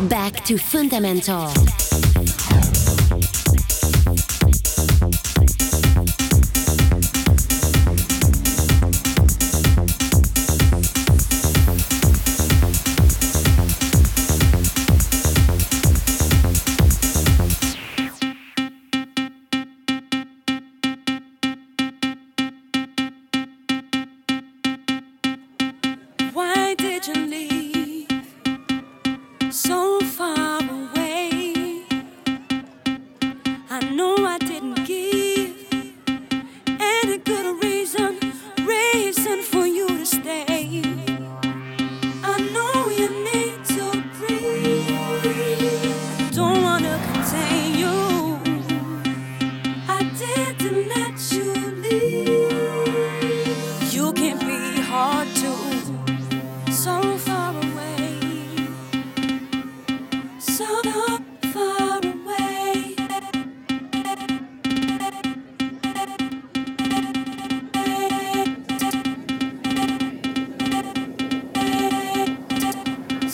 Back to fundamental. no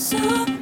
So